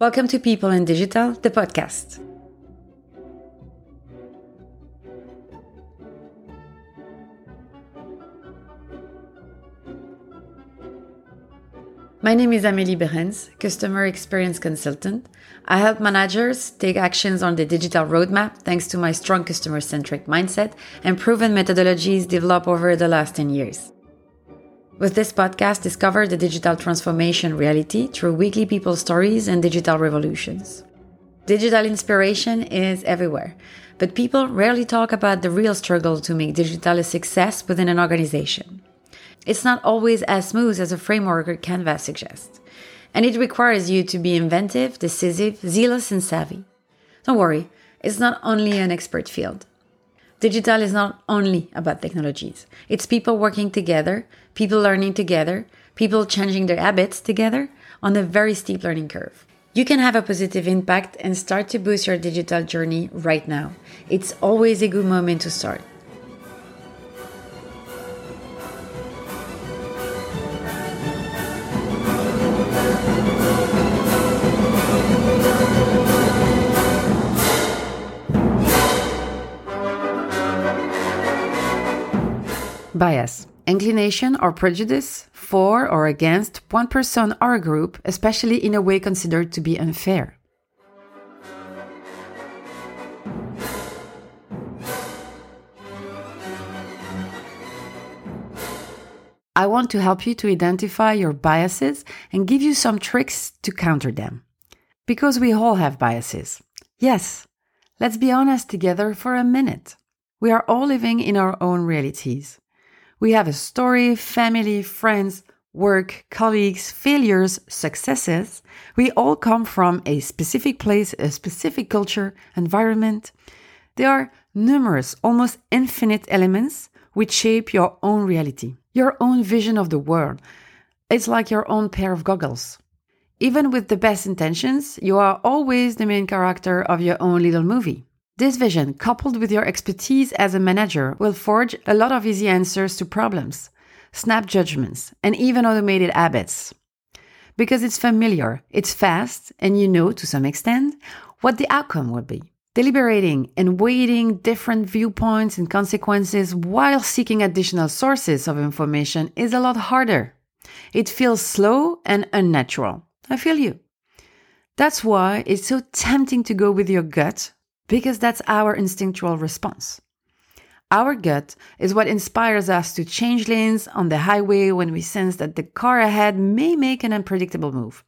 Welcome to People in Digital, the podcast. My name is Amélie Beerens, Customer Experience Consultant. I help managers take actions on the digital roadmap thanks to my strong customer centric mindset and proven methodologies developed over the last 10 years. With this podcast, discover the digital transformation reality through weekly people stories and digital revolutions. Digital inspiration is everywhere, but people rarely talk about the real struggle to make digital a success within an organization. It's not always as smooth as a framework or canvas suggests, and it requires you to be inventive, decisive, zealous, and savvy. Don't worry, it's not only an expert field. Digital is not only about technologies. It's people working together, people learning together, people changing their habits together on a very steep learning curve. You can have a positive impact and start to boost your digital journey right now. It's always a good moment to start. Bias, inclination or prejudice for or against one person or a group, especially in a way considered to be unfair. I want to help you to identify your biases and give you some tricks to counter them. Because we all have biases. Yes, let's be honest together for a minute. We are all living in our own realities. We have a story, family, friends, work, colleagues, failures, successes. We all come from a specific place, a specific culture, environment. There are numerous, almost infinite elements which shape your own reality, your own vision of the world. It's like your own pair of goggles. Even with the best intentions, you are always the main character of your own little movie. This vision, coupled with your expertise as a manager, will forge a lot of easy answers to problems, snap judgments, and even automated habits. Because it's familiar, it's fast, and you know to some extent what the outcome will be. Deliberating and weighing different viewpoints and consequences while seeking additional sources of information is a lot harder. It feels slow and unnatural. I feel you. That's why it's so tempting to go with your gut because that's our instinctual response. Our gut is what inspires us to change lanes on the highway when we sense that the car ahead may make an unpredictable move.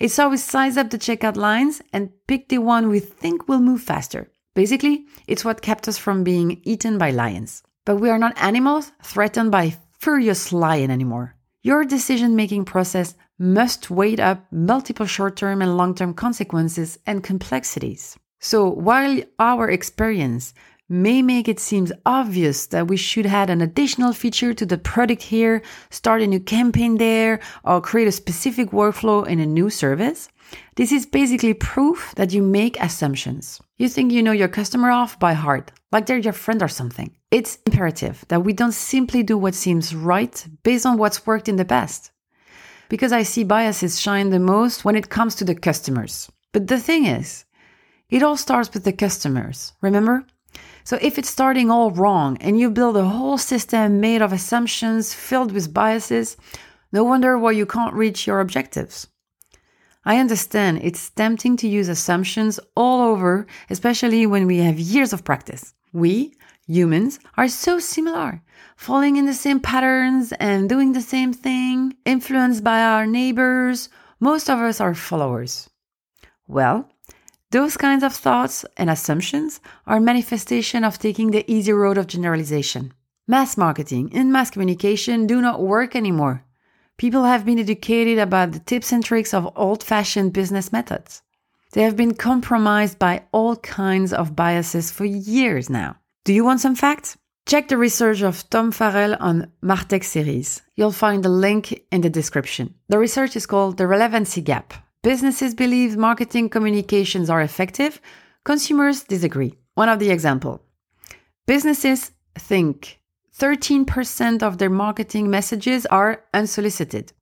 It's how we size up the checkout lines and pick the one we think will move faster. Basically, it's what kept us from being eaten by lions. But we are not animals threatened by furious lion anymore. Your decision making process must weigh up multiple short term and long term consequences and complexities. So while our experience may make it seem obvious that we should add an additional feature to the product here, start a new campaign there, or create a specific workflow in a new service, this is basically proof that you make assumptions. You think you know your customer off by heart, like they're your friend or something. It's imperative that we don't simply do what seems right based on what's worked in the past. Because I see biases shine the most when it comes to the customers. But the thing is, it all starts with the customers, remember? So if it's starting all wrong and you build a whole system made of assumptions filled with biases, no wonder why you can't reach your objectives. I understand it's tempting to use assumptions all over, especially when we have years of practice. We, humans, are so similar, falling in the same patterns and doing the same thing, influenced by our neighbors. Most of us are followers. Well, those kinds of thoughts and assumptions are manifestation of taking the easy road of generalization. Mass marketing and mass communication do not work anymore. People have been educated about the tips and tricks of old fashioned business methods. They have been compromised by all kinds of biases for years now. Do you want some facts? Check the research of Tom Farrell on Martech series. You'll find the link in the description. The research is called The Relevancy Gap Businesses believe marketing communications are effective. Consumers disagree. One of the example. Businesses think 13% of their marketing messages are unsolicited,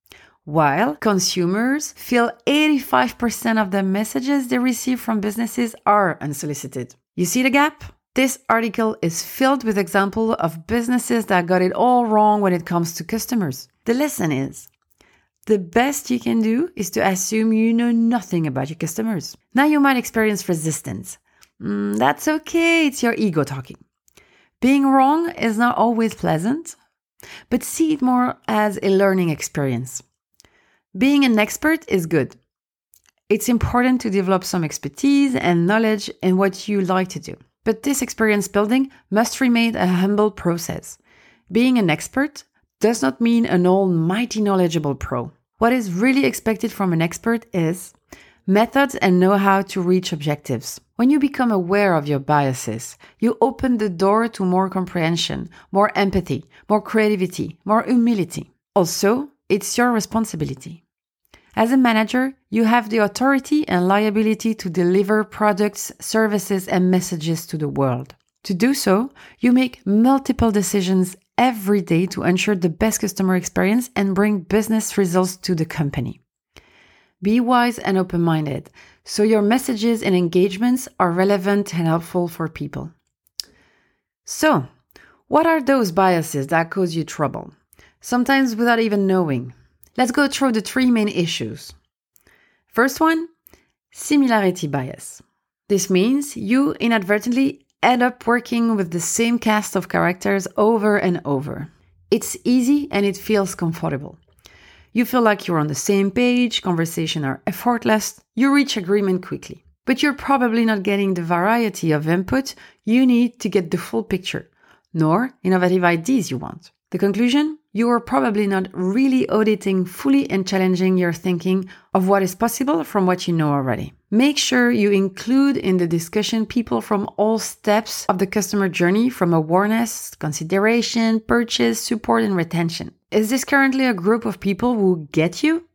while consumers feel 85% of the messages they receive from businesses are unsolicited. You see the gap? This article is filled with examples of businesses that got it all wrong when it comes to customers. The lesson is the best you can do is to assume you know nothing about your customers. Now you might experience resistance. Mm, that's okay, it's your ego talking. Being wrong is not always pleasant, but see it more as a learning experience. Being an expert is good. It's important to develop some expertise and knowledge in what you like to do. But this experience building must remain a humble process. Being an expert does not mean an almighty knowledgeable pro. What is really expected from an expert is methods and know how to reach objectives. When you become aware of your biases, you open the door to more comprehension, more empathy, more creativity, more humility. Also, it's your responsibility. As a manager, you have the authority and liability to deliver products, services, and messages to the world. To do so, you make multiple decisions every day to ensure the best customer experience and bring business results to the company. Be wise and open minded so your messages and engagements are relevant and helpful for people. So, what are those biases that cause you trouble? Sometimes without even knowing. Let's go through the three main issues. First one similarity bias. This means you inadvertently end up working with the same cast of characters over and over. It's easy and it feels comfortable. You feel like you're on the same page, conversations are effortless, you reach agreement quickly. But you're probably not getting the variety of input you need to get the full picture, nor innovative ideas you want. The conclusion? You are probably not really auditing fully and challenging your thinking of what is possible from what you know already. Make sure you include in the discussion people from all steps of the customer journey from awareness, consideration, purchase, support, and retention. Is this currently a group of people who get you?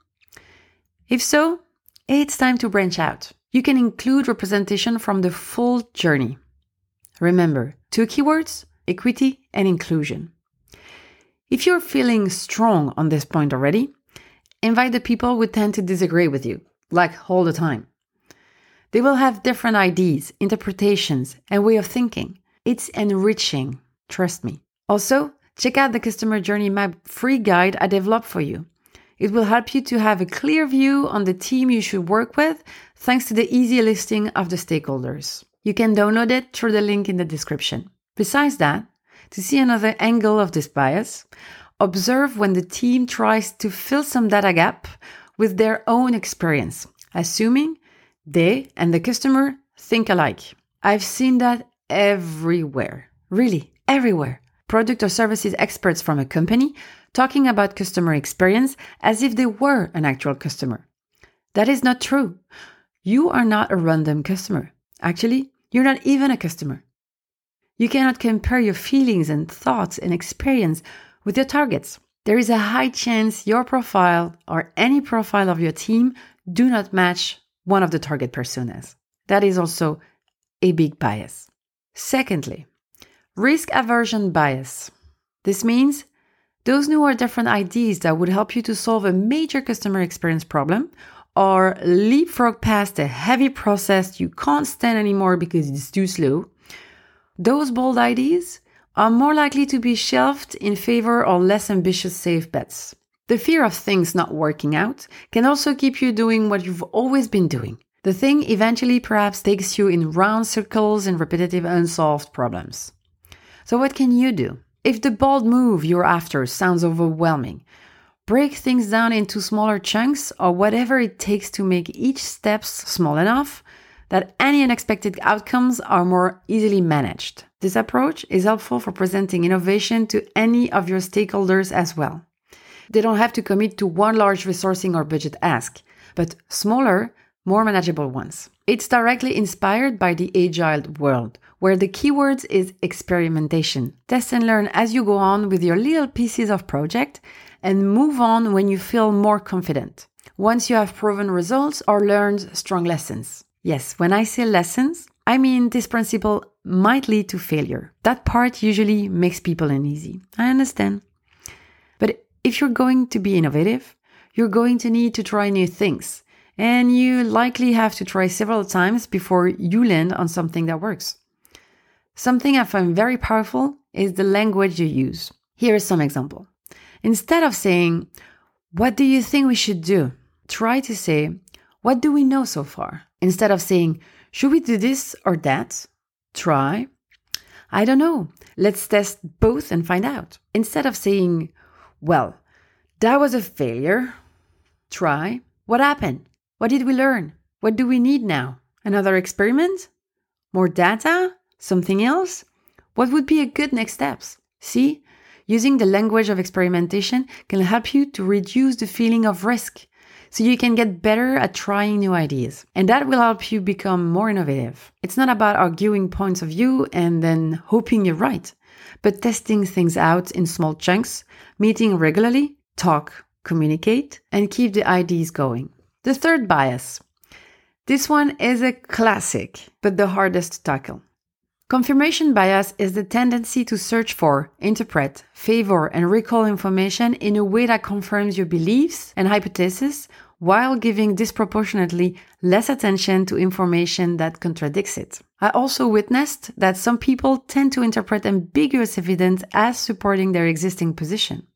If so, it's time to branch out. You can include representation from the full journey. Remember, two keywords equity and inclusion. If you're feeling strong on this point already, invite the people who tend to disagree with you, like all the time. They will have different ideas, interpretations, and way of thinking. It's enriching, trust me. Also, check out the customer journey map free guide I developed for you. It will help you to have a clear view on the team you should work with thanks to the easy listing of the stakeholders. You can download it through the link in the description. Besides that, to see another angle of this bias, observe when the team tries to fill some data gap with their own experience, assuming they and the customer think alike. I've seen that everywhere, really everywhere. Product or services experts from a company talking about customer experience as if they were an actual customer. That is not true. You are not a random customer. Actually, you're not even a customer. You cannot compare your feelings and thoughts and experience with your targets. There is a high chance your profile or any profile of your team do not match one of the target personas. That is also a big bias. Secondly, risk aversion bias. This means those new or different ideas that would help you to solve a major customer experience problem or leapfrog past a heavy process you can't stand anymore because it's too slow those bold ideas are more likely to be shelved in favor of less ambitious safe bets. The fear of things not working out can also keep you doing what you've always been doing. The thing eventually perhaps takes you in round circles and repetitive unsolved problems. So, what can you do? If the bold move you're after sounds overwhelming, break things down into smaller chunks or whatever it takes to make each step small enough that any unexpected outcomes are more easily managed. This approach is helpful for presenting innovation to any of your stakeholders as well. They don't have to commit to one large resourcing or budget ask, but smaller, more manageable ones. It's directly inspired by the agile world, where the keywords is experimentation. Test and learn as you go on with your little pieces of project and move on when you feel more confident. Once you have proven results or learned strong lessons. Yes, when I say lessons, I mean this principle might lead to failure. That part usually makes people uneasy. I understand. But if you're going to be innovative, you're going to need to try new things. And you likely have to try several times before you land on something that works. Something I find very powerful is the language you use. Here is some example. Instead of saying, What do you think we should do? Try to say, What do we know so far? Instead of saying, Should we do this or that? Try, I don't know. Let's test both and find out. Instead of saying, Well, that was a failure, try, What happened? What did we learn? What do we need now? Another experiment? More data? Something else? What would be a good next steps? See, using the language of experimentation can help you to reduce the feeling of risk so you can get better at trying new ideas. And that will help you become more innovative. It's not about arguing points of view and then hoping you're right, but testing things out in small chunks, meeting regularly, talk, communicate, and keep the ideas going. The third bias. This one is a classic, but the hardest to tackle. Confirmation bias is the tendency to search for, interpret, favor, and recall information in a way that confirms your beliefs and hypotheses while giving disproportionately less attention to information that contradicts it. I also witnessed that some people tend to interpret ambiguous evidence as supporting their existing position.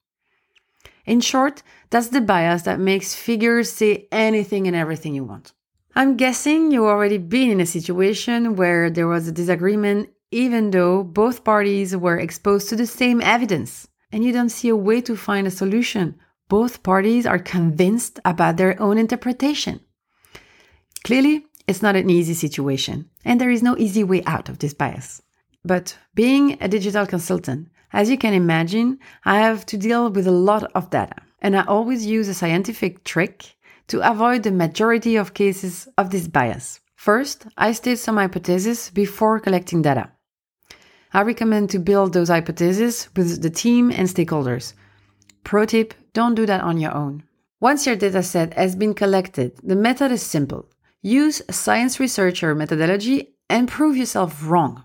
In short, that's the bias that makes figures say anything and everything you want. I'm guessing you already been in a situation where there was a disagreement even though both parties were exposed to the same evidence and you don't see a way to find a solution. Both parties are convinced about their own interpretation. Clearly, it's not an easy situation, and there is no easy way out of this bias. But being a digital consultant, as you can imagine, I have to deal with a lot of data, and I always use a scientific trick to avoid the majority of cases of this bias. First, I state some hypotheses before collecting data. I recommend to build those hypotheses with the team and stakeholders. Pro tip don't do that on your own. Once your dataset has been collected, the method is simple. Use science researcher methodology and prove yourself wrong.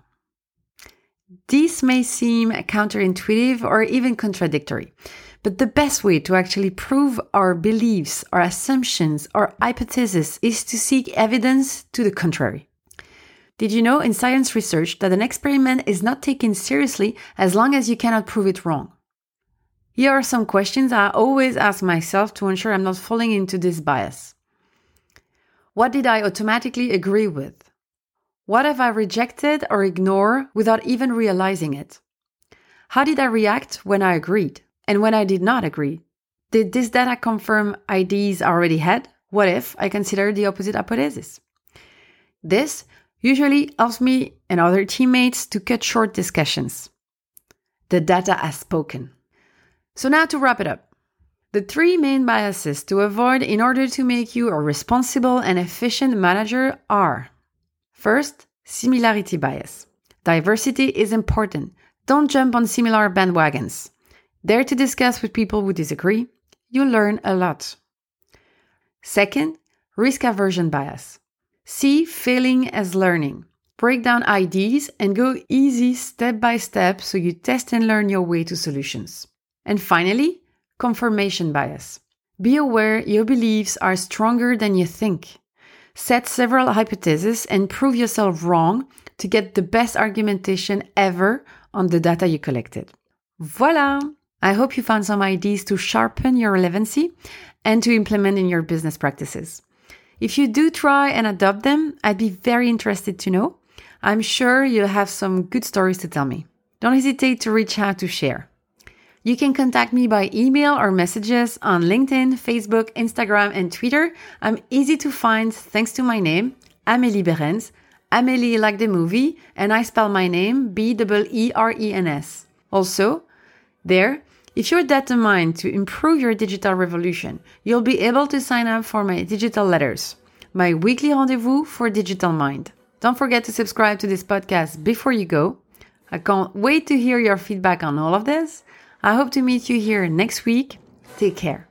This may seem counterintuitive or even contradictory, but the best way to actually prove our beliefs, our assumptions, our hypotheses is to seek evidence to the contrary. Did you know in science research that an experiment is not taken seriously as long as you cannot prove it wrong? Here are some questions I always ask myself to ensure I'm not falling into this bias. What did I automatically agree with? What have I rejected or ignored without even realizing it? How did I react when I agreed? And when I did not agree, did this data confirm ideas I already had? What if I consider the opposite hypothesis? This usually helps me and other teammates to cut short discussions. The data has spoken. So, now to wrap it up. The three main biases to avoid in order to make you a responsible and efficient manager are first, similarity bias. Diversity is important. Don't jump on similar bandwagons. Dare to discuss with people who disagree. You learn a lot. Second, risk aversion bias. See failing as learning. Break down ideas and go easy step by step so you test and learn your way to solutions. And finally, confirmation bias. Be aware your beliefs are stronger than you think. Set several hypotheses and prove yourself wrong to get the best argumentation ever on the data you collected. Voila! I hope you found some ideas to sharpen your relevancy and to implement in your business practices. If you do try and adopt them, I'd be very interested to know. I'm sure you'll have some good stories to tell me. Don't hesitate to reach out to share. You can contact me by email or messages on LinkedIn, Facebook, Instagram, and Twitter. I'm easy to find thanks to my name, Amélie Beerens. Amélie like the movie, and I spell my name B E E R E N S. Also, there, if you're determined to improve your digital revolution, you'll be able to sign up for my digital letters, my weekly rendezvous for Digital Mind. Don't forget to subscribe to this podcast before you go. I can't wait to hear your feedback on all of this. I hope to meet you here next week. Take care.